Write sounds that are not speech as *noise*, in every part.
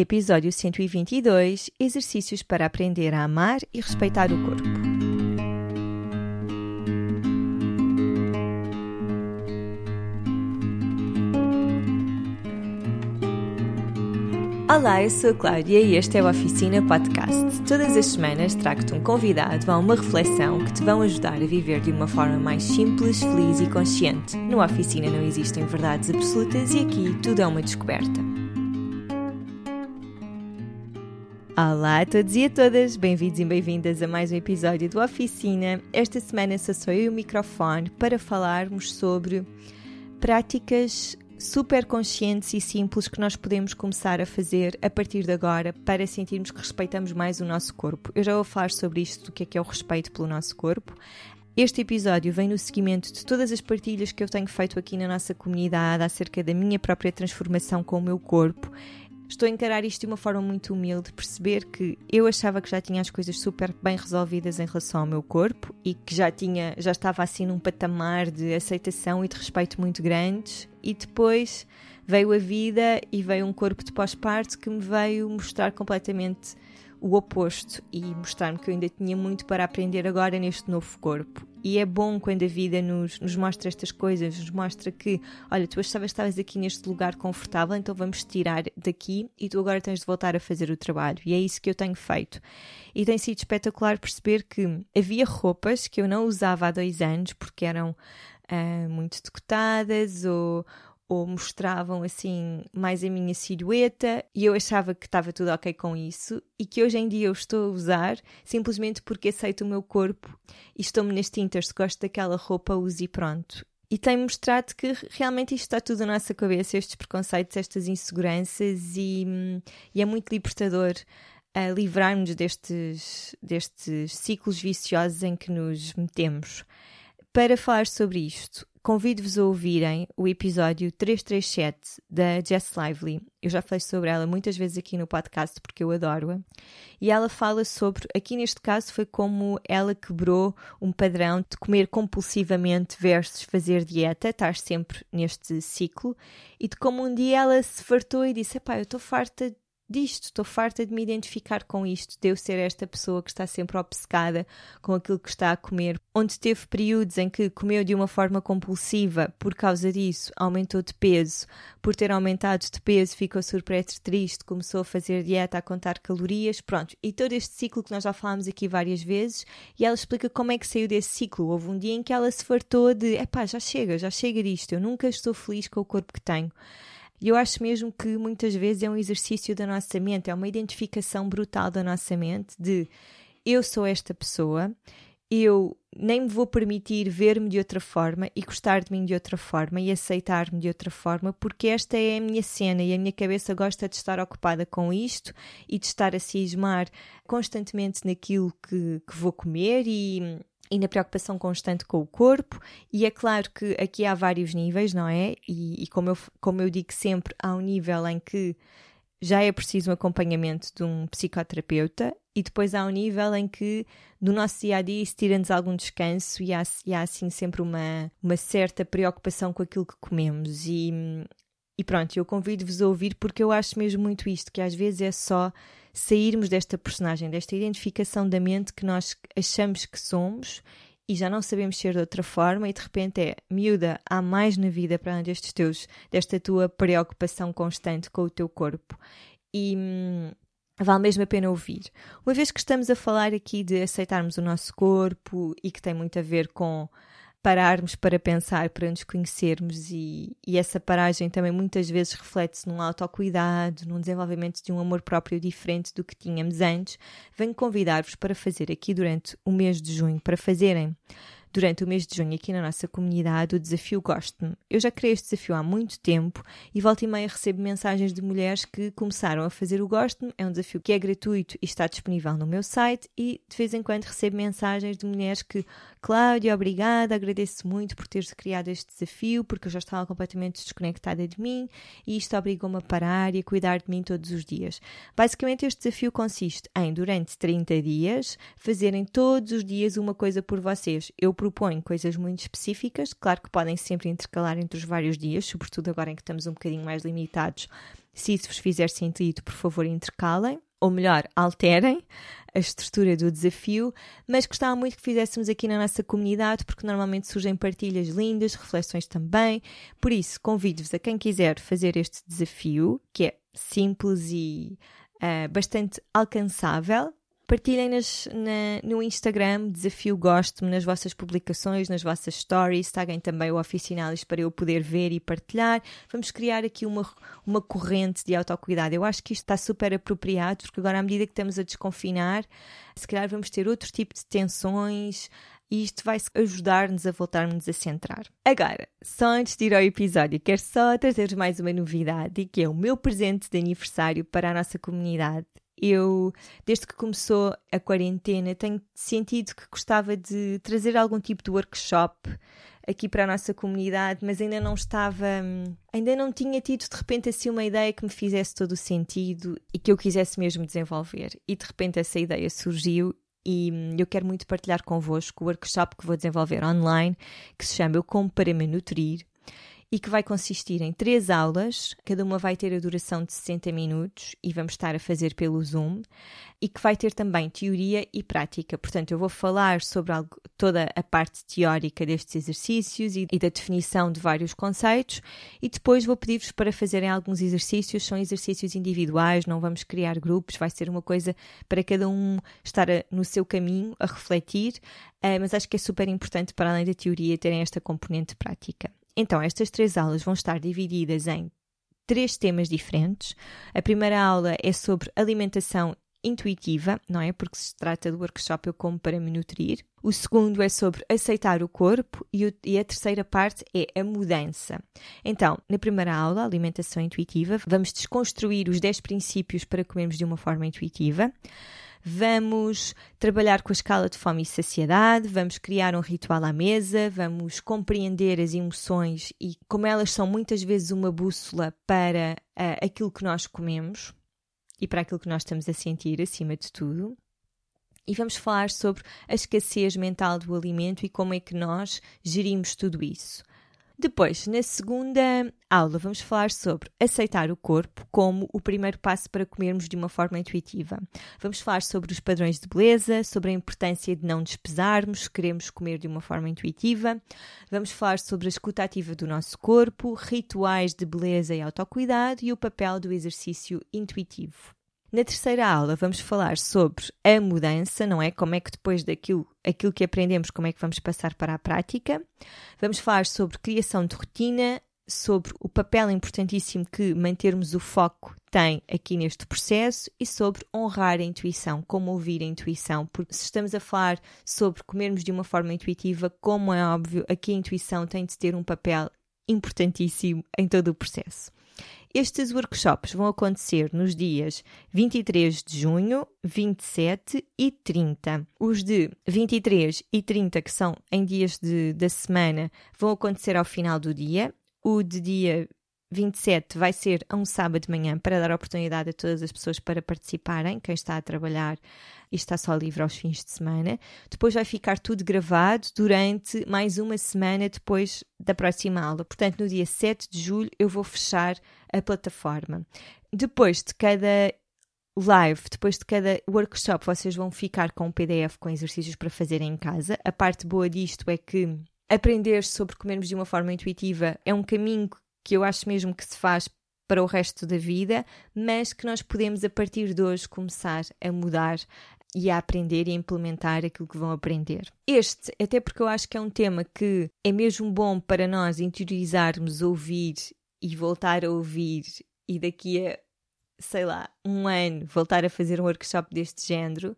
Episódio 122 Exercícios para aprender a amar e respeitar o corpo. Olá, eu sou a Cláudia e este é o Oficina Podcast. Todas as semanas trago-te um convidado a uma reflexão que te vão ajudar a viver de uma forma mais simples, feliz e consciente. No Oficina não existem verdades absolutas e aqui tudo é uma descoberta. Olá a todos e a todas, bem-vindos e bem-vindas a mais um episódio do Oficina. Esta semana só sou eu o microfone para falarmos sobre práticas super conscientes e simples que nós podemos começar a fazer a partir de agora para sentirmos que respeitamos mais o nosso corpo. Eu já vou falar sobre isto, do que é que é o respeito pelo nosso corpo. Este episódio vem no seguimento de todas as partilhas que eu tenho feito aqui na nossa comunidade acerca da minha própria transformação com o meu corpo Estou a encarar isto de uma forma muito humilde, perceber que eu achava que já tinha as coisas super bem resolvidas em relação ao meu corpo e que já tinha, já estava assim num patamar de aceitação e de respeito muito grandes. E depois veio a vida e veio um corpo de pós-parto que me veio mostrar completamente o oposto e mostrar-me que eu ainda tinha muito para aprender agora neste novo corpo. E é bom quando a vida nos, nos mostra estas coisas, nos mostra que, olha, tu achavas que estavas aqui neste lugar confortável, então vamos tirar daqui e tu agora tens de voltar a fazer o trabalho. E é isso que eu tenho feito. E tem sido espetacular perceber que havia roupas que eu não usava há dois anos porque eram uh, muito decotadas ou ou mostravam assim mais a minha silhueta e eu achava que estava tudo ok com isso e que hoje em dia eu estou a usar simplesmente porque aceito o meu corpo e estou-me neste inter, se gosto daquela roupa, use e pronto. E tem mostrado que realmente isto está tudo na nossa cabeça, estes preconceitos, estas inseguranças e, e é muito libertador a livrar-nos destes, destes ciclos viciosos em que nos metemos. Para falar sobre isto, convido-vos a ouvirem o episódio 337 da Jess Lively. Eu já falei sobre ela muitas vezes aqui no podcast porque eu adoro-a. E ela fala sobre, aqui neste caso, foi como ela quebrou um padrão de comer compulsivamente versus fazer dieta, estar sempre neste ciclo, e de como um dia ela se fartou e disse: Epá, eu estou farta disto, estou farta de me identificar com isto, de eu ser esta pessoa que está sempre obcecada com aquilo que está a comer, onde teve períodos em que comeu de uma forma compulsiva, por causa disso aumentou de peso, por ter aumentado de peso ficou surpreso triste, começou a fazer dieta, a contar calorias, pronto, e todo este ciclo que nós já falámos aqui várias vezes, e ela explica como é que saiu desse ciclo, houve um dia em que ela se fartou de, epá, já chega, já chega disto, eu nunca estou feliz com o corpo que tenho. E eu acho mesmo que muitas vezes é um exercício da nossa mente, é uma identificação brutal da nossa mente de eu sou esta pessoa, eu nem me vou permitir ver-me de outra forma e gostar de mim de outra forma e aceitar-me de outra forma, porque esta é a minha cena e a minha cabeça gosta de estar ocupada com isto e de estar a cismar constantemente naquilo que, que vou comer e e na preocupação constante com o corpo, e é claro que aqui há vários níveis, não é? E, e, como, eu, como eu digo sempre, há um nível em que já é preciso um acompanhamento de um psicoterapeuta, e depois há um nível em que no nosso dia a dia isso tira-nos algum descanso e há, e há assim sempre uma, uma certa preocupação com aquilo que comemos. E, e pronto, eu convido-vos a ouvir porque eu acho mesmo muito isto, que às vezes é só sairmos desta personagem, desta identificação da mente que nós achamos que somos e já não sabemos ser de outra forma e de repente é miúda, há mais na vida para além destes teus, desta tua preocupação constante com o teu corpo. E hum, vale mesmo a pena ouvir. Uma vez que estamos a falar aqui de aceitarmos o nosso corpo e que tem muito a ver com pararmos para pensar, para nos conhecermos e, e essa paragem também muitas vezes reflete-se num autocuidado, num desenvolvimento de um amor próprio diferente do que tínhamos antes, venho convidar-vos para fazer aqui durante o mês de junho, para fazerem durante o mês de junho aqui na nossa comunidade o desafio Gosto-me. Eu já criei este desafio há muito tempo e volta e meia recebo mensagens de mulheres que começaram a fazer o Gosto-me. É um desafio que é gratuito e está disponível no meu site e de vez em quando recebo mensagens de mulheres que Cláudia, obrigada, agradeço muito por teres criado este desafio porque eu já estava completamente desconectada de mim e isto obrigou-me a parar e a cuidar de mim todos os dias. Basicamente este desafio consiste em, durante 30 dias, fazerem todos os dias uma coisa por vocês. Eu propõe coisas muito específicas, claro que podem sempre intercalar entre os vários dias, sobretudo agora em que estamos um bocadinho mais limitados Se isso vos fizer sentido, por favor, intercalem, ou melhor, alterem a estrutura do desafio, mas gostava muito que fizéssemos aqui na nossa comunidade, porque normalmente surgem partilhas lindas, reflexões também. Por isso, convido-vos a quem quiser fazer este desafio, que é simples e uh, bastante alcançável. Partilhem nas, na, no Instagram, desafio gosto-me nas vossas publicações, nas vossas stories, taguem também o Oficinalis para eu poder ver e partilhar. Vamos criar aqui uma, uma corrente de autocuidado. Eu acho que isto está super apropriado, porque agora, à medida que estamos a desconfinar, se calhar vamos ter outro tipo de tensões, e isto vai ajudar-nos a voltarmos a centrar. Agora, só antes de ir ao episódio, quero só trazer mais uma novidade, que é o meu presente de aniversário para a nossa comunidade eu, desde que começou a quarentena, tenho sentido que gostava de trazer algum tipo de workshop aqui para a nossa comunidade, mas ainda não estava, ainda não tinha tido de repente assim uma ideia que me fizesse todo o sentido e que eu quisesse mesmo desenvolver. E de repente essa ideia surgiu e eu quero muito partilhar convosco o workshop que vou desenvolver online, que se chama Eu Como para Me Nutrir e que vai consistir em três aulas, cada uma vai ter a duração de 60 minutos e vamos estar a fazer pelo Zoom, e que vai ter também teoria e prática. Portanto, eu vou falar sobre algo, toda a parte teórica destes exercícios e, e da definição de vários conceitos, e depois vou pedir-vos para fazerem alguns exercícios, são exercícios individuais, não vamos criar grupos, vai ser uma coisa para cada um estar a, no seu caminho a refletir, uh, mas acho que é super importante, para além da teoria, terem esta componente prática. Então, estas três aulas vão estar divididas em três temas diferentes. A primeira aula é sobre alimentação intuitiva, não é? Porque se trata do workshop Eu Como para Me Nutrir. O segundo é sobre aceitar o corpo e, o, e, a terceira parte é a mudança. Então, na primeira aula, Alimentação Intuitiva, vamos desconstruir os 10 princípios para comermos de uma forma intuitiva. Vamos trabalhar com a escala de fome e saciedade, vamos criar um ritual à mesa, vamos compreender as emoções e como elas são muitas vezes uma bússola para uh, aquilo que nós comemos e para aquilo que nós estamos a sentir acima de tudo. E vamos falar sobre a escassez mental do alimento e como é que nós gerimos tudo isso. Depois, na segunda aula, vamos falar sobre aceitar o corpo como o primeiro passo para comermos de uma forma intuitiva. Vamos falar sobre os padrões de beleza, sobre a importância de não despesarmos, queremos comer de uma forma intuitiva. Vamos falar sobre a escuta ativa do nosso corpo, rituais de beleza e autocuidado e o papel do exercício intuitivo. Na terceira aula vamos falar sobre a mudança, não é? Como é que depois daquilo aquilo que aprendemos, como é que vamos passar para a prática. Vamos falar sobre criação de rotina, sobre o papel importantíssimo que mantermos o foco tem aqui neste processo e sobre honrar a intuição, como ouvir a intuição, porque se estamos a falar sobre comermos de uma forma intuitiva, como é óbvio, aqui a intuição tem de ter um papel importantíssimo em todo o processo. Estes workshops vão acontecer nos dias 23 de junho, 27 e 30. Os de 23 e 30, que são em dias de, da semana, vão acontecer ao final do dia. O de dia 27 vai ser a um sábado de manhã para dar oportunidade a todas as pessoas para participarem, quem está a trabalhar e está só livre aos fins de semana. Depois vai ficar tudo gravado durante mais uma semana depois da próxima aula. Portanto, no dia 7 de julho eu vou fechar a plataforma. Depois de cada live, depois de cada workshop, vocês vão ficar com um PDF com exercícios para fazerem em casa. A parte boa disto é que aprender sobre comermos de uma forma intuitiva é um caminho que eu acho mesmo que se faz para o resto da vida, mas que nós podemos a partir de hoje começar a mudar e a aprender e a implementar aquilo que vão aprender. Este, até porque eu acho que é um tema que é mesmo bom para nós interiorizarmos, ouvir e voltar a ouvir e daqui a, sei lá, um ano voltar a fazer um workshop deste género,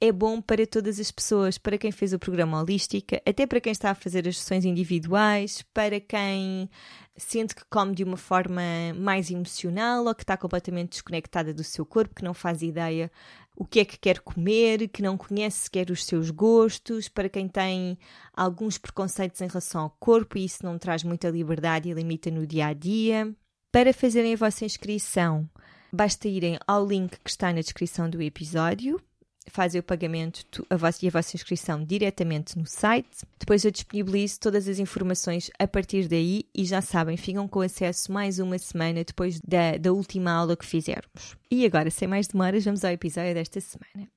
é bom para todas as pessoas, para quem fez o programa Holística, até para quem está a fazer as sessões individuais, para quem sente que come de uma forma mais emocional ou que está completamente desconectada do seu corpo, que não faz ideia o que é que quer comer, que não conhece sequer os seus gostos, para quem tem alguns preconceitos em relação ao corpo e isso não traz muita liberdade e limita no dia a dia. Para fazerem a vossa inscrição, basta irem ao link que está na descrição do episódio fazem o pagamento a vossa, e a vossa inscrição diretamente no site. Depois eu disponibilizo todas as informações a partir daí e já sabem, ficam com acesso mais uma semana depois da, da última aula que fizermos. E agora, sem mais demoras, vamos ao episódio desta semana.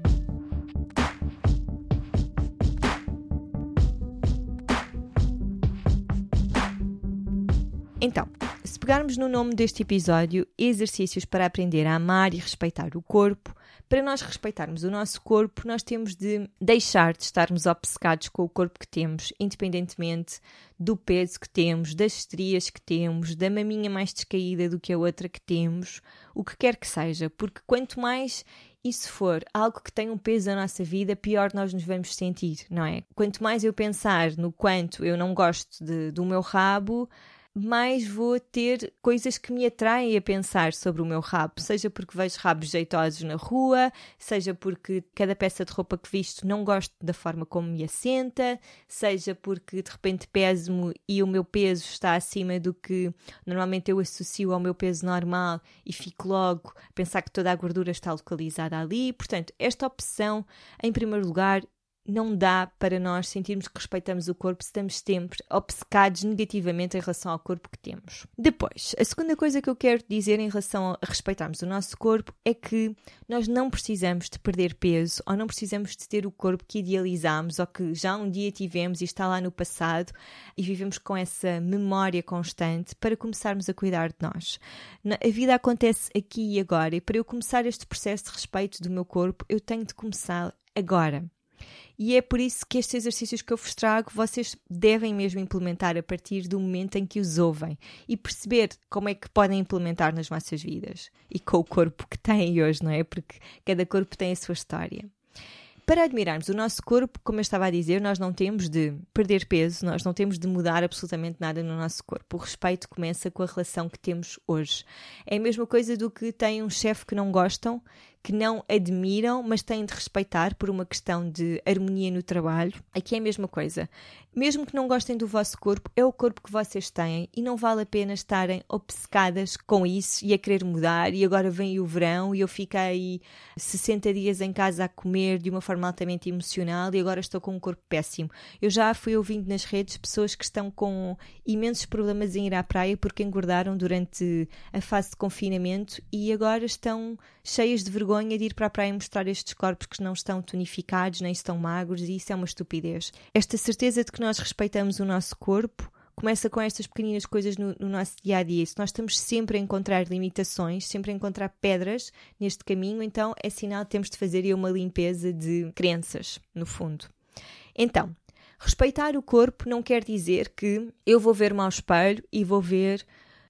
Então, se pegarmos no nome deste episódio, exercícios para aprender a amar e respeitar o corpo, para nós respeitarmos o nosso corpo, nós temos de deixar de estarmos obcecados com o corpo que temos, independentemente do peso que temos, das estrias que temos, da maminha mais descaída do que a outra que temos, o que quer que seja, porque quanto mais isso for algo que tem um peso na nossa vida, pior nós nos vamos sentir, não é? Quanto mais eu pensar no quanto eu não gosto de, do meu rabo, mais vou ter coisas que me atraem a pensar sobre o meu rabo, seja porque vejo rabos jeitosos na rua, seja porque cada peça de roupa que visto não gosto da forma como me assenta, seja porque de repente peso-me e o meu peso está acima do que normalmente eu associo ao meu peso normal e fico logo a pensar que toda a gordura está localizada ali. Portanto, esta opção, em primeiro lugar, não dá para nós sentirmos que respeitamos o corpo se estamos sempre obcecados negativamente em relação ao corpo que temos. Depois, a segunda coisa que eu quero dizer em relação a respeitarmos o nosso corpo é que nós não precisamos de perder peso ou não precisamos de ter o corpo que idealizamos ou que já um dia tivemos e está lá no passado e vivemos com essa memória constante para começarmos a cuidar de nós. A vida acontece aqui e agora e para eu começar este processo de respeito do meu corpo, eu tenho de começar agora. E é por isso que estes exercícios que eu vos trago vocês devem mesmo implementar a partir do momento em que os ouvem e perceber como é que podem implementar nas vossas vidas e com o corpo que têm hoje, não é? Porque cada corpo tem a sua história. Para admirarmos o nosso corpo, como eu estava a dizer, nós não temos de perder peso, nós não temos de mudar absolutamente nada no nosso corpo. O respeito começa com a relação que temos hoje. É a mesma coisa do que tem um chefe que não gostam que não admiram, mas têm de respeitar por uma questão de harmonia no trabalho. Aqui é a mesma coisa. Mesmo que não gostem do vosso corpo, é o corpo que vocês têm e não vale a pena estarem obcecadas com isso e a querer mudar. E agora vem o verão e eu fiquei 60 dias em casa a comer de uma forma altamente emocional e agora estou com um corpo péssimo. Eu já fui ouvindo nas redes pessoas que estão com imensos problemas em ir à praia porque engordaram durante a fase de confinamento e agora estão cheias de vergonha vergonha de ir para a praia mostrar estes corpos que não estão tonificados nem estão magros e isso é uma estupidez. Esta certeza de que nós respeitamos o nosso corpo começa com estas pequeninas coisas no, no, nosso dia a dia. Se nós estamos sempre a encontrar limitações, sempre a encontrar pedras neste caminho, então é sinal que temos de fazer uma limpeza de crenças, no fundo. Então, respeitar o corpo não quer dizer que eu vou ver-me ao espelho e vou ver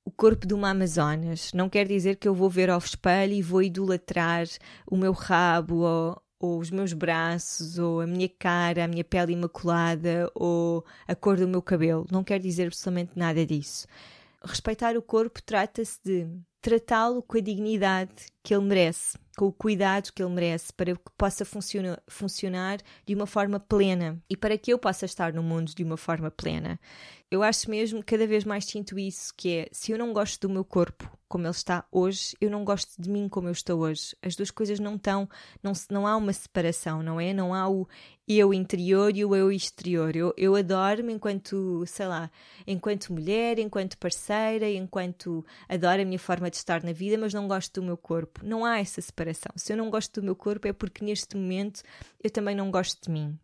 o corpo de uma Amazonas. Não quer dizer que eu vou ver ao espelho e vou idolatrar o meu rabo ou, ou os meus braços, ou a minha cara, a minha pele imaculada, ou a cor do meu cabelo. Não quer dizer absolutamente nada disso. Respeitar o corpo trata-se de tratá-lo com a dignidade que ele merece, com o cuidado que ele merece, para que possa funciona, funcionar de uma forma plena e para que eu possa estar no mundo de uma forma plena. Eu acho mesmo, cada vez mais sinto isso, que é, se eu não gosto do meu corpo como ele está hoje, eu não gosto de mim como eu estou hoje. As duas coisas não estão, não, não há uma separação, não é? Não há o eu interior e o eu exterior. Eu, eu adoro-me enquanto, sei lá, enquanto mulher, enquanto parceira, enquanto adoro a minha forma de estar na vida, mas não gosto do meu corpo. Não há essa separação. Se eu não gosto do meu corpo é porque neste momento eu também não gosto de mim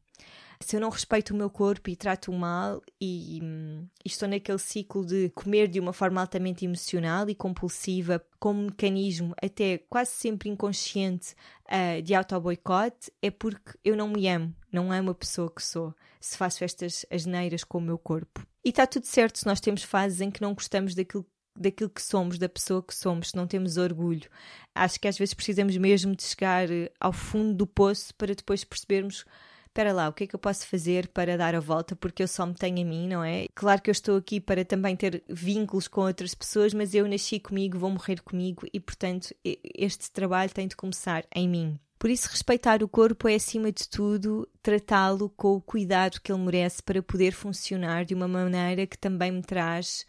se eu não respeito o meu corpo e trato-o mal e, e, estou naquele ciclo de comer de uma forma altamente emocional e compulsiva, como mecanismo até quase sempre inconsciente uh, de auto-boicote, é porque eu não me amo, não amo a pessoa que sou, se faço estas asneiras com o meu corpo. E está tudo certo se nós temos fases em que não gostamos daquilo daquilo que somos, da pessoa que somos, se não temos orgulho. Acho que às vezes precisamos mesmo de chegar eh, ao fundo do poço para depois percebermos espera lá, o que é que eu posso fazer para dar a volta porque eu só me tenho a mim, não é? Claro que eu estou aqui para também ter vínculos com outras pessoas, mas eu nasci comigo, vou morrer comigo e, portanto, este trabalho tem de começar em mim. Por isso, respeitar o corpo é, acima de tudo, tratá-lo com o cuidado que ele merece para poder funcionar de uma maneira que também me traz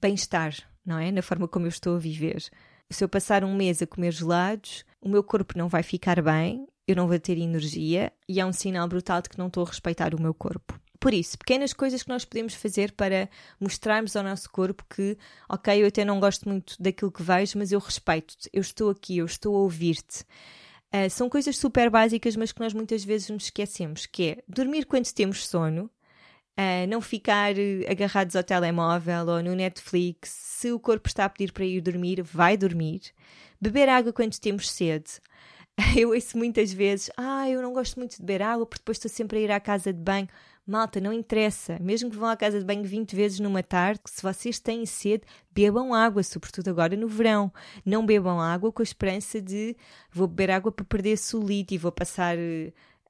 bem-estar, não é? Na forma como eu estou a viver. Se eu passar um mês a comer gelados, o meu corpo não vai ficar bem, eu não vou ter energia e é um sinal brutal de que não estou a respeitar o meu corpo. Por isso, pequenas coisas que nós podemos fazer para mostrarmos ao nosso corpo que, ok, eu até não gosto muito daquilo que vejo, mas eu respeito-te, eu estou aqui, eu estou a ouvir-te. Uh, são coisas super básicas, mas que nós muitas vezes nos esquecemos, que é dormir quando temos sono, uh, não ficar agarrados ao telemóvel ou no Netflix. Se o corpo está a pedir para ir dormir, vai dormir. Beber água quando temos sede. *laughs* Eu ouço muitas vezes, ah, eu não gosto muito de beber água porque depois estou sempre a ir à casa de banho. Malta, não interessa. Mesmo que vão à casa de banho 20 vezes numa tarde, se vocês têm sede, bebam água, sobretudo agora no verão. Não bebam água com a esperança de vou beber água para perder solite e vou passar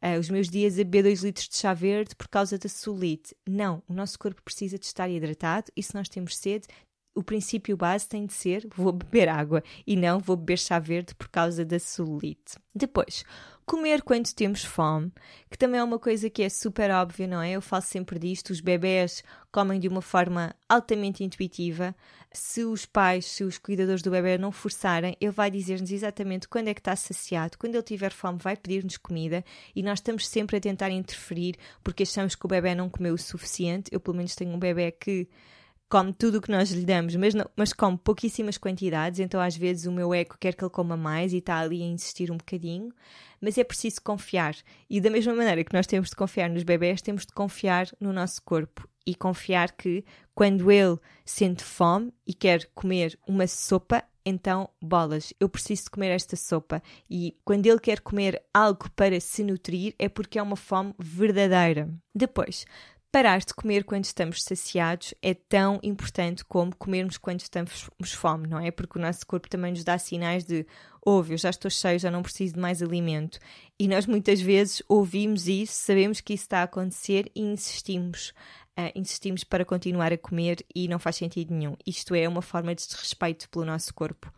uh, os meus dias a beber 2 litros de chá verde por causa da solite. Não, o nosso corpo precisa de estar hidratado e se nós temos sede, o princípio base tem de ser vou beber água e não vou beber chá verde por causa da solite. Depois, comer quando temos fome, que também é uma coisa que é super óbvia, não é? Eu falo sempre disto, os bebés comem de uma forma altamente intuitiva. Se os pais, se os cuidadores do bebê não forçarem, ele vai dizer-nos exatamente quando é que está saciado, quando ele tiver fome vai pedir-nos comida e nós estamos sempre a tentar interferir porque achamos que o bebê não comeu o suficiente. Eu pelo menos tenho um bebê que come tudo o que nós lhe damos, mas, não, mas come pouquíssimas quantidades, então às vezes o meu eco quer que ele coma mais e está ali a insistir um bocadinho, mas é preciso confiar. E da mesma maneira que nós temos de confiar nos bebés, temos de confiar no nosso corpo e confiar que quando ele sente fome e quer comer uma sopa, então, bolas, eu preciso de comer esta sopa. E quando ele quer comer algo para se nutrir, é porque é uma fome verdadeira. Depois, parar de comer quando estamos saciados é tão importante como comermos quando estamos fome, não é? Porque o nosso corpo também nos dá sinais de ouve, eu já estou cheio, já não preciso de mais alimento. E nós muitas vezes ouvimos isso, sabemos que isso está a acontecer e insistimos. Uh, insistimos para continuar a comer e não faz sentido nenhum. Isto é uma forma de desrespeito pelo nosso corpo.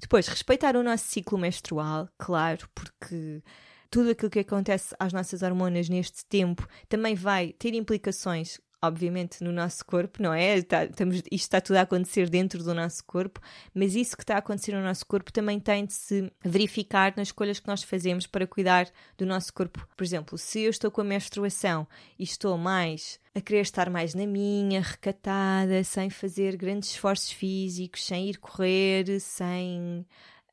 Depois, respeitar o nosso ciclo menstrual, claro, porque tudo aquilo que acontece às nossas hormonas neste tempo também vai ter implicações obviamente, no nosso corpo, não é? Está, estamos, isto está tudo a acontecer dentro do nosso corpo, mas isso que está a acontecer no nosso corpo também tem de se verificar nas escolhas que nós fazemos para cuidar do nosso corpo. Por exemplo, se eu estou com a menstruação e estou mais a querer estar mais na minha, recatada, sem fazer grandes esforços físicos, sem ir correr, sem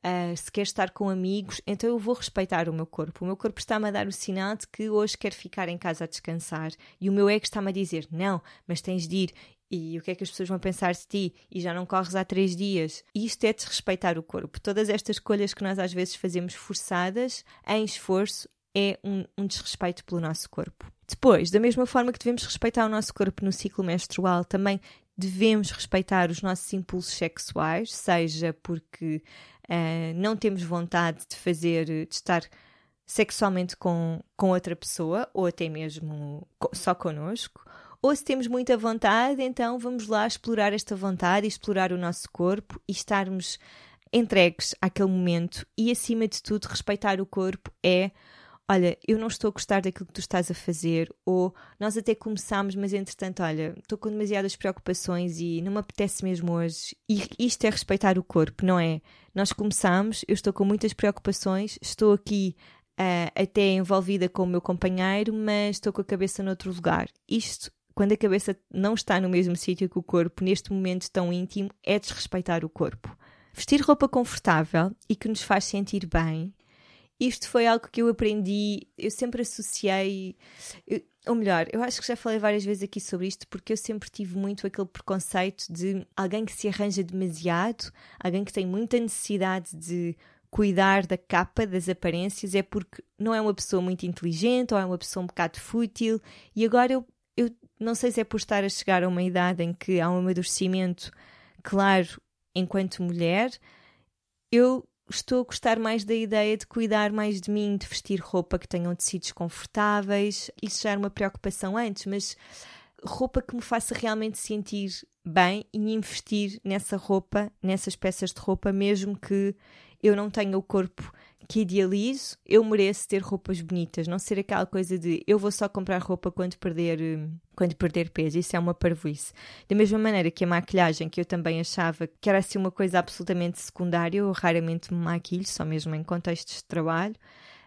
Uh, se quer estar com amigos, então eu vou respeitar o meu corpo. O meu corpo está-me a dar o sinal de que hoje quer ficar em casa a descansar. E o meu ego está-me a dizer: não, mas tens de ir. E o que é que as pessoas vão pensar de ti? E já não corres há três dias. Isto é desrespeitar o corpo. Todas estas escolhas que nós às vezes fazemos forçadas, em esforço, é um, um desrespeito pelo nosso corpo. Depois, da mesma forma que devemos respeitar o nosso corpo no ciclo menstrual, também devemos respeitar os nossos impulsos sexuais, seja porque uh, não temos vontade de fazer, de estar sexualmente com, com outra pessoa, ou até mesmo só connosco, ou se temos muita vontade, então vamos lá explorar esta vontade, explorar o nosso corpo e estarmos entregues àquele momento. E, acima de tudo, respeitar o corpo é olha, eu não estou a gostar daquilo que tu estás a fazer, ou nós até começámos, mas entretanto, olha, estou com demasiadas preocupações e não me apetece mesmo hoje. E isto é respeitar o corpo, não é? Nós começámos, eu estou com muitas preocupações, estou aqui uh, até envolvida com o meu companheiro, mas estou com a cabeça noutro lugar. Isto quando a cabeça não está no mesmo sítio que o corpo, neste momento tão íntimo, é desrespeitar o corpo. Vestir roupa confortável e que nos faz sentir bem isto foi algo que eu aprendi, eu sempre associei, eu, ou melhor, eu acho que já falei várias vezes aqui sobre isto, porque eu sempre tive muito aquele preconceito de alguém que se arranja demasiado, alguém que tem muita necessidade de cuidar da capa, das aparências, é porque não é uma pessoa muito inteligente ou é uma pessoa um bocado fútil. E agora eu, eu não sei se é por estar a chegar a uma idade em que há um amadurecimento claro enquanto mulher, eu estou a gostar mais da ideia de cuidar mais de mim, de vestir roupa que tenham tecidos confortáveis. Isso já era uma preocupação antes, mas roupa que me faça realmente sentir bem e investir nessa roupa, nessas peças de roupa, mesmo que eu não tenha o corpo que idealizo, eu mereço ter roupas bonitas, não ser aquela coisa de eu vou só comprar roupa quando perder, quando perder peso. Isso é uma parvoíce. Da mesma maneira que a maquilhagem, que eu também achava que era assim uma coisa absolutamente secundária, eu raramente me maquilho, só mesmo em contextos de trabalho.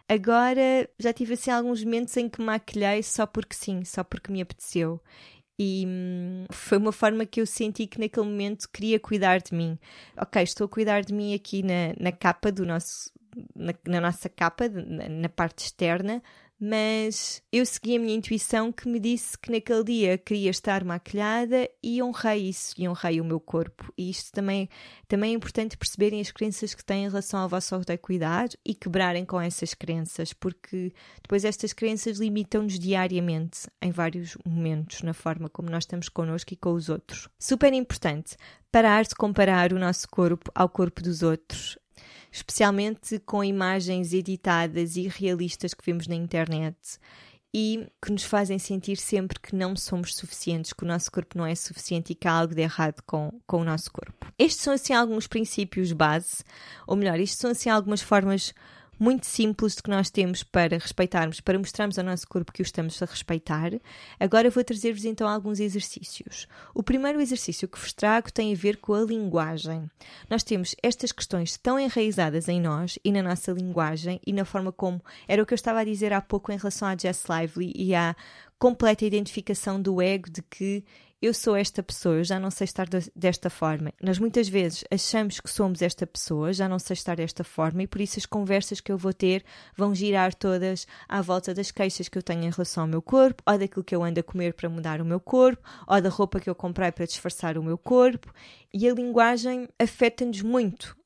Agora já tive assim alguns momentos em que maquilhei só porque sim, só porque me apeteceu. E hum, foi uma forma que eu senti que naquele momento queria cuidar de mim. Ok, estou a cuidar de mim aqui na, na capa do nosso. Na, na nossa capa, na, na parte externa, mas eu segui a minha intuição que me disse que naquele dia queria estar maquilhada e honrei isso e honrei o meu corpo. E isto também, também é importante perceberem as crenças que têm em relação ao vosso autocuidado e quebrarem com essas crenças, porque depois estas crenças limitam-nos diariamente em vários momentos na forma como nós estamos connosco e com os outros. Super importante parar de comparar o nosso corpo ao corpo dos outros especialmente com imagens editadas e realistas que vemos na internet e que nos fazem sentir sempre que não somos suficientes, que o nosso corpo não é suficiente e que há algo de errado com, com o nosso corpo. Estes são assim alguns princípios base, ou melhor, isto são assim algumas formas muito simples de que nós temos para respeitarmos, para mostrarmos ao nosso corpo que o estamos a respeitar. Agora vou trazer-vos então alguns exercícios. O primeiro exercício que vos trago tem a ver com a linguagem. Nós temos estas questões tão enraizadas em nós e na nossa linguagem e na forma como era o que eu estava a dizer há pouco em relação à Jess Lively e à completa identificação do ego de que eu sou esta pessoa, eu já não sei estar desta forma. Nós muitas vezes achamos que somos esta pessoa, já não sei estar desta forma, e por isso as conversas que eu vou ter vão girar todas à volta das queixas que eu tenho em relação ao meu corpo, ou daquilo que eu ando a comer para mudar o meu corpo, ou da roupa que eu comprei para disfarçar o meu corpo. E a linguagem afeta-nos muito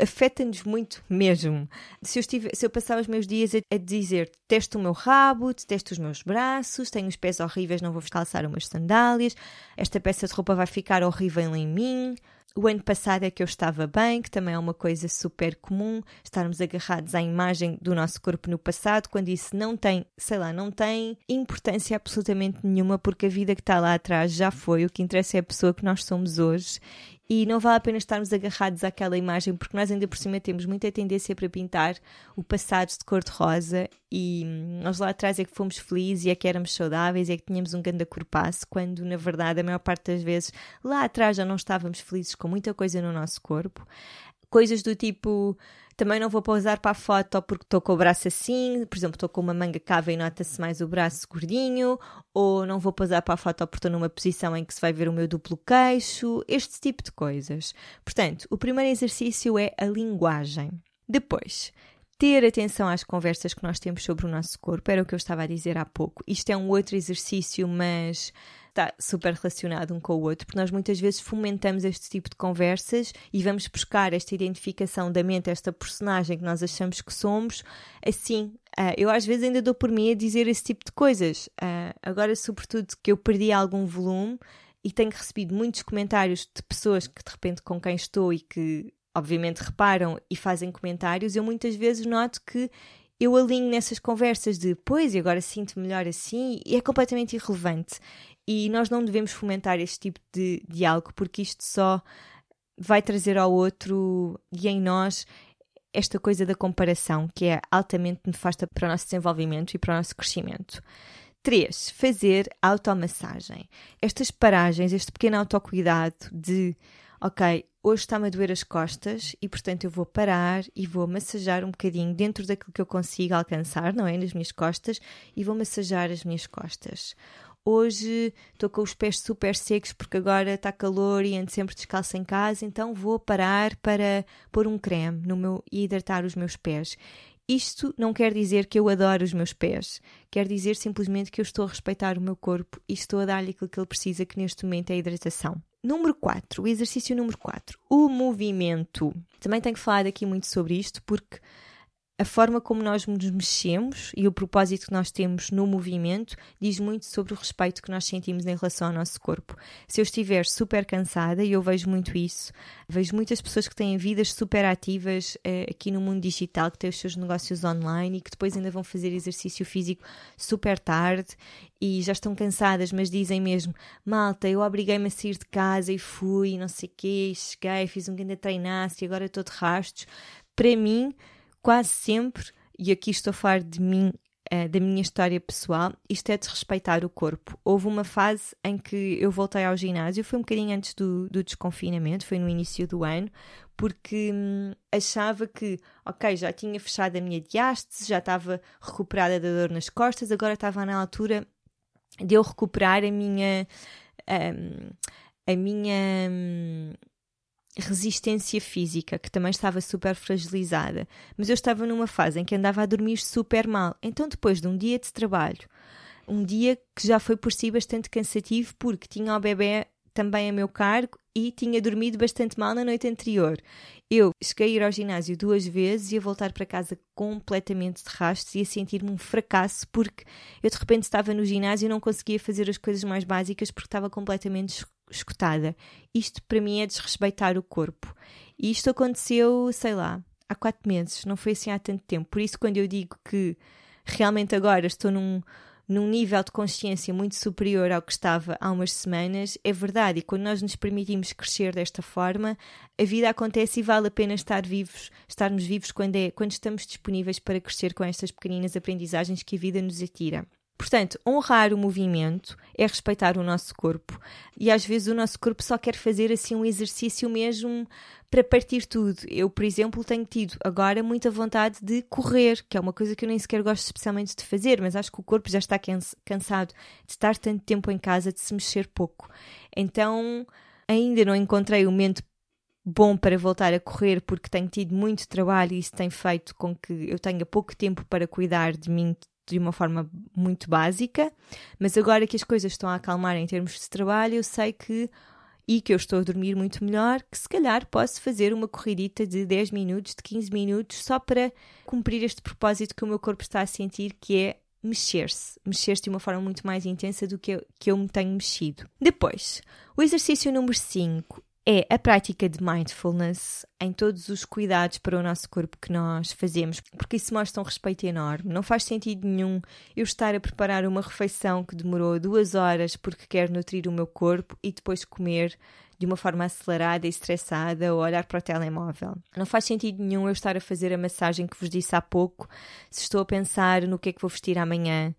afeta-nos muito mesmo. Se eu, estive, se eu passava os meus dias a, a dizer detesto o meu rabo, detesto os meus braços, tenho os pés horríveis, não vou calçar umas sandálias, esta peça de roupa vai ficar horrível em mim. O ano passado é que eu estava bem, que também é uma coisa super comum, estarmos agarrados à imagem do nosso corpo no passado, quando isso não tem, sei lá, não tem importância absolutamente nenhuma, porque a vida que está lá atrás já foi, o que interessa é a pessoa que nós somos hoje e não vale a pena estarmos agarrados àquela imagem, porque nós ainda por cima temos muita tendência para pintar o passado de cor-de-rosa e nós lá atrás é que fomos felizes e é que éramos saudáveis e é que tínhamos um grande corpaço, quando na verdade a maior parte das vezes lá atrás já não estávamos felizes com muita coisa no nosso corpo. Coisas do tipo também não vou pousar para a foto porque estou com o braço assim, por exemplo, estou com uma manga cava e nota-se mais o braço gordinho, ou não vou pousar para a foto porque estou numa posição em que se vai ver o meu duplo queixo, este tipo de coisas. Portanto, o primeiro exercício é a linguagem. Depois, ter atenção às conversas que nós temos sobre o nosso corpo, era o que eu estava a dizer há pouco. Isto é um outro exercício, mas está super relacionado um com o outro, porque nós muitas vezes fomentamos este tipo de conversas e vamos buscar esta identificação da mente, esta personagem que nós achamos que somos, assim. Uh, eu às vezes ainda dou por mim a dizer esse tipo de coisas. Uh, agora, sobretudo, que eu perdi algum volume e tenho recebido muitos comentários de pessoas que de repente com quem estou e que obviamente reparam e fazem comentários, eu muitas vezes noto que eu alinho nessas conversas de pois, e agora sinto melhor assim, e é completamente irrelevante. E nós não devemos fomentar este tipo de diálogo, porque isto só vai trazer ao outro e em nós esta coisa da comparação, que é altamente nefasta para o nosso desenvolvimento e para o nosso crescimento. 3. Fazer automassagem. Estas paragens, este pequeno autocuidado de, ok, hoje está-me a doer as costas e, portanto, eu vou parar e vou massajar um bocadinho dentro daquilo que eu consigo alcançar, não é? Nas minhas costas, e vou massajar as minhas costas hoje estou com os pés super secos porque agora está calor e ando sempre descalço em casa, então vou parar para pôr um creme no meu e hidratar os meus pés. Isto não quer dizer que eu adoro os meus pés, quer dizer simplesmente que eu estou a respeitar o meu corpo e estou a dar-lhe aquilo que ele precisa, que neste momento é a hidratação. Número 4, o exercício número 4, o movimento. Também tenho falado aqui muito sobre isto porque a forma como nós nos mexemos e o propósito que nós temos no movimento diz muito sobre o respeito que nós sentimos em relação ao nosso corpo. Se eu estiver super cansada, e eu vejo muito isso, vejo muitas pessoas que têm vidas super ativas eh, aqui no mundo digital, que têm os seus negócios online e que depois ainda vão fazer exercício físico super tarde e já estão cansadas, mas dizem mesmo: Malta, eu obriguei-me a sair de casa e fui, não sei o quê, cheguei, fiz um grande treinaço e agora estou de rastos. Para mim, quase sempre, e aqui estou a falar de mim uh, da minha história pessoal, isto é desrespeitar o corpo. Houve uma fase em que eu voltei ao ginásio, foi um bocadinho antes do, do desconfinamento, foi no início do ano, porque hum, achava que, ok, já tinha fechado a minha diástase, já estava recuperada da dor nas costas, agora estava na altura de eu recuperar a minha. Um, a minha. Um, resistência física, que também estava super fragilizada, mas eu estava numa fase em que andava a dormir super mal. Então, depois de um dia de trabalho, um dia que já foi por si bastante cansativo, porque tinha o bebê também a meu cargo e tinha dormido bastante mal na noite anterior. Eu cheguei a ir ao ginásio duas vezes e a voltar para casa completamente de rastros e a sentir-me um fracasso porque eu de repente estava no ginásio e não conseguia fazer as coisas mais básicas porque estava completamente escutada. Isto para mim é desrespeitar o corpo. E isto aconteceu, sei lá, há quatro meses, não foi assim há tanto tempo. Por isso, quando eu digo que realmente agora estou num, num nível de consciência muito superior ao que estava há umas semanas, é verdade. E quando nós nos permitimos crescer desta forma, a vida acontece e vale a pena estar vivos, estarmos vivos quando, é, quando estamos disponíveis para crescer com estas pequeninas aprendizagens que a vida nos atira. Portanto, honrar o movimento é respeitar o nosso corpo. E às vezes o nosso corpo só quer fazer assim um exercício mesmo para partir tudo. Eu, por exemplo, tenho tido agora muita vontade de correr, que é uma coisa que eu nem sequer gosto especialmente de fazer, mas acho que o corpo já está cansado de estar tanto tempo em casa, de se mexer pouco. Então, ainda não encontrei o momento bom para voltar a correr porque tenho tido muito trabalho e isso tem feito com que eu tenha pouco tempo para cuidar de mim de uma forma muito básica, mas agora que as coisas estão a acalmar em termos de trabalho, eu sei que e que eu estou a dormir muito melhor, que se calhar posso fazer uma corridita de 10 minutos, de 15 minutos, só para cumprir este propósito que o meu corpo está a sentir, que é mexer-se. Mexer-se de uma forma muito mais intensa do que eu, que eu me tenho mexido. Depois, o exercício número 5 é a prática de mindfulness em todos os cuidados para o nosso corpo que nós fazemos, porque isso mostra um respeito enorme. Não faz sentido nenhum eu estar a preparar uma refeição que demorou duas horas porque quero nutrir o meu corpo e depois comer de uma forma acelerada e estressada ou olhar para o telemóvel. Não faz sentido nenhum eu estar a fazer a massagem que vos disse há pouco se estou a pensar no que é que vou vestir amanhã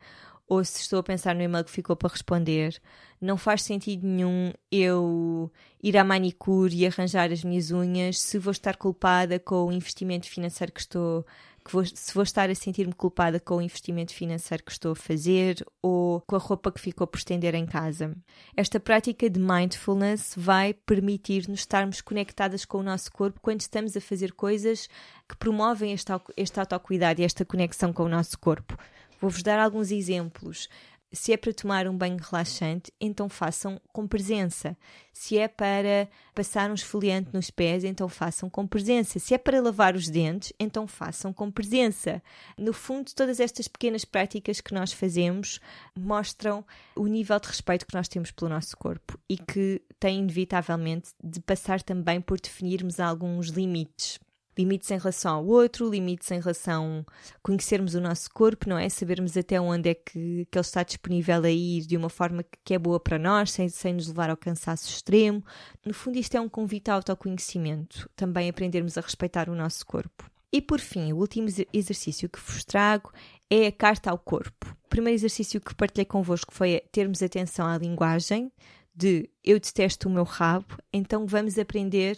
ou se estou a pensar no e-mail que ficou para responder. Não faz sentido nenhum eu ir à manicure e arranjar as minhas unhas se vou estar culpada com o investimento financeiro que estou que vou, se vou estar a sentir-me culpada com o investimento financeiro que estou a fazer ou com a roupa que ficou por estender em casa. Esta prática de mindfulness vai permitir-nos estarmos conectadas com o nosso corpo quando estamos a fazer coisas que promovem este, este autocuidado e esta conexão com o nosso corpo. Vou-vos dar alguns exemplos. Se é para tomar um banho relaxante, então façam com presença. Se é para passar um esfoliante nos pés, então façam com presença. Se é para lavar os dentes, então façam com presença. No fundo, todas estas pequenas práticas que nós fazemos mostram o nível de respeito que nós temos pelo nosso corpo e que tem inevitavelmente de passar também por definirmos alguns limites limites em relação ao outro, limites em relação a conhecermos o nosso corpo, não é? Sabermos até onde é que, que ele está disponível a ir de uma forma que, que é boa para nós, sem, sem nos levar ao cansaço extremo. No fundo, isto é um convite ao autoconhecimento, também aprendermos a respeitar o nosso corpo. E por fim, o último exercício que vos trago é a carta ao corpo. O primeiro exercício que partilhei convosco foi termos atenção à linguagem, de eu detesto o meu rabo, então vamos aprender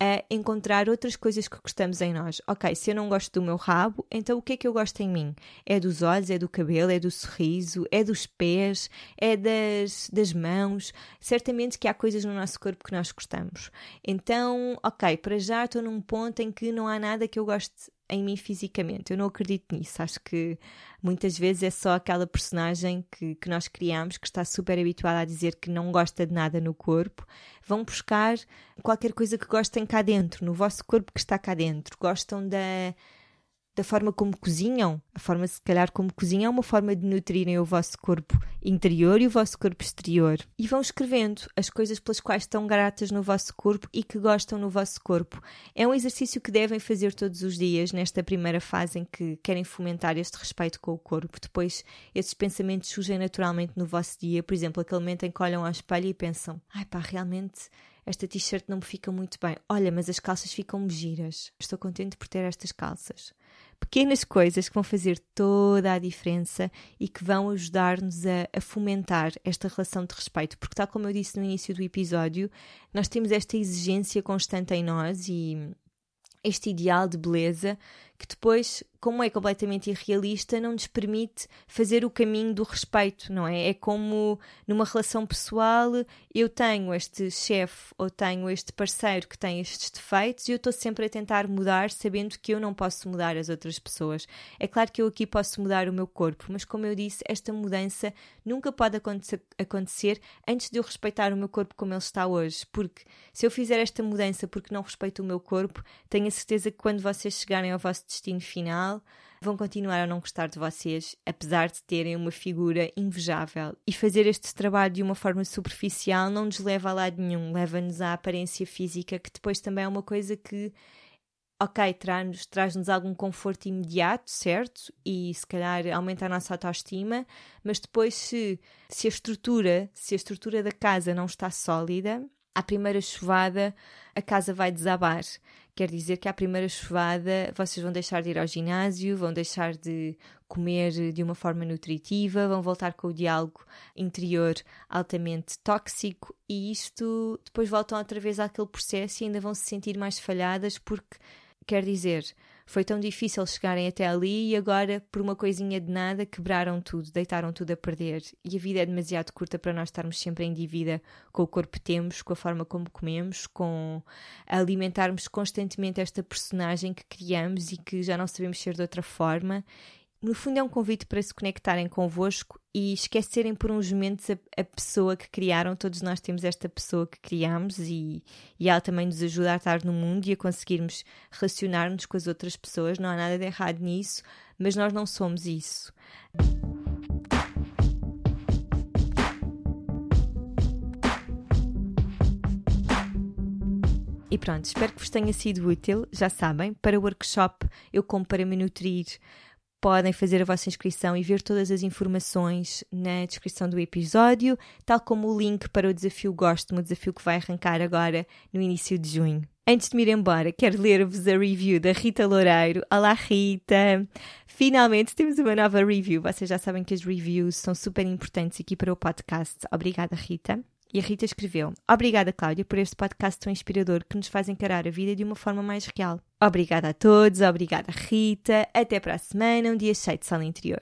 a encontrar outras coisas que gostamos em nós. Ok, se eu não gosto do meu rabo, então o que é que eu gosto em mim? É dos olhos, é do cabelo, é do sorriso, é dos pés, é das, das mãos. Certamente que há coisas no nosso corpo que nós gostamos. Então, ok, para já estou num ponto em que não há nada que eu goste em mim fisicamente. Eu não acredito nisso. Acho que muitas vezes é só aquela personagem que, que nós criamos que está super habituada a dizer que não gosta de nada no corpo. Vão buscar qualquer coisa que gostem cá dentro, no vosso corpo que está cá dentro. Gostam da da forma como cozinham, a forma se calhar como cozinham é uma forma de nutrirem o vosso corpo interior e o vosso corpo exterior. E vão escrevendo as coisas pelas quais estão gratas no vosso corpo e que gostam no vosso corpo. É um exercício que devem fazer todos os dias nesta primeira fase em que querem fomentar este respeito com o corpo. Depois esses pensamentos surgem naturalmente no vosso dia, por exemplo, aquele momento em que olham ao espelho e pensam: ai pá, realmente esta t-shirt não me fica muito bem. Olha, mas as calças ficam-me giras. Estou contente por ter estas calças Pequenas coisas que vão fazer toda a diferença e que vão ajudar-nos a, a, fomentar esta relação de respeito. Porque, tal como eu disse no início do episódio, nós temos esta exigência constante em nós e este ideal de beleza que depois, como é completamente irrealista, não nos permite fazer o caminho do respeito, não é? É como numa relação pessoal, eu tenho este chefe ou tenho este parceiro que tem estes defeitos e eu estou sempre a tentar mudar, sabendo que eu não posso mudar as outras pessoas. É claro que eu aqui posso mudar o meu corpo, mas como eu disse, esta mudança nunca pode acontecer antes de eu respeitar o meu corpo como ele está hoje, porque se eu fizer esta mudança porque não respeito o meu corpo, tenho a certeza que quando vocês chegarem ao vosso destino final, vão continuar a não gostar de vocês, apesar de terem uma figura invejável. E fazer este trabalho de uma forma superficial não nos leva a lado nenhum, leva-nos à aparência física, que depois também é uma coisa que ok, traz-nos traz algum conforto imediato, certo? E se calhar aumenta a nossa autoestima, mas depois se, se a estrutura, se a estrutura da casa não está sólida, à primeira chuvada a casa vai desabar. Quer dizer que à primeira chuvada vocês vão deixar de ir ao ginásio, vão deixar de comer de uma forma nutritiva, vão voltar com o diálogo interior altamente tóxico e isto depois voltam outra vez àquele processo e ainda vão se sentir mais falhadas porque quer dizer foi tão difícil chegarem até ali e agora, por uma coisinha de nada, quebraram tudo, deitaram tudo a perder. E a vida é demasiado curta para nós estarmos sempre em dívida com o corpo que temos, com a forma como comemos, com alimentarmos constantemente esta personagem que criamos e que já não sabemos ser de outra forma no fundo é um convite para se conectarem convosco e esquecerem por uns momentos a, a, pessoa que criaram. Todos nós temos esta pessoa que criamos e, e ela também nos ajuda a estar no mundo e a conseguirmos relacionar-nos com as outras pessoas. Não há nada de errado nisso, mas nós não somos isso. E pronto, espero que vos tenha sido útil. Já sabem, para o workshop Eu Como Para Me Nutrir podem fazer a vossa inscrição e ver todas as informações na descrição do episódio, tal como o link para o desafio Gosto, um desafio que vai arrancar agora no início de junho. Antes de me ir embora, quero ler-vos a review da Rita Loureiro. Olá, Rita! Finalmente temos uma nova review. Vocês já sabem que as reviews são super importantes aqui para o podcast. Obrigada, Rita. E a Rita escreveu: Obrigada, Cláudia, por este podcast tão inspirador que nos faz encarar a vida de uma forma mais real. Obrigada a todos, obrigada, Rita. Até para a semana, um dia cheio de sala interior.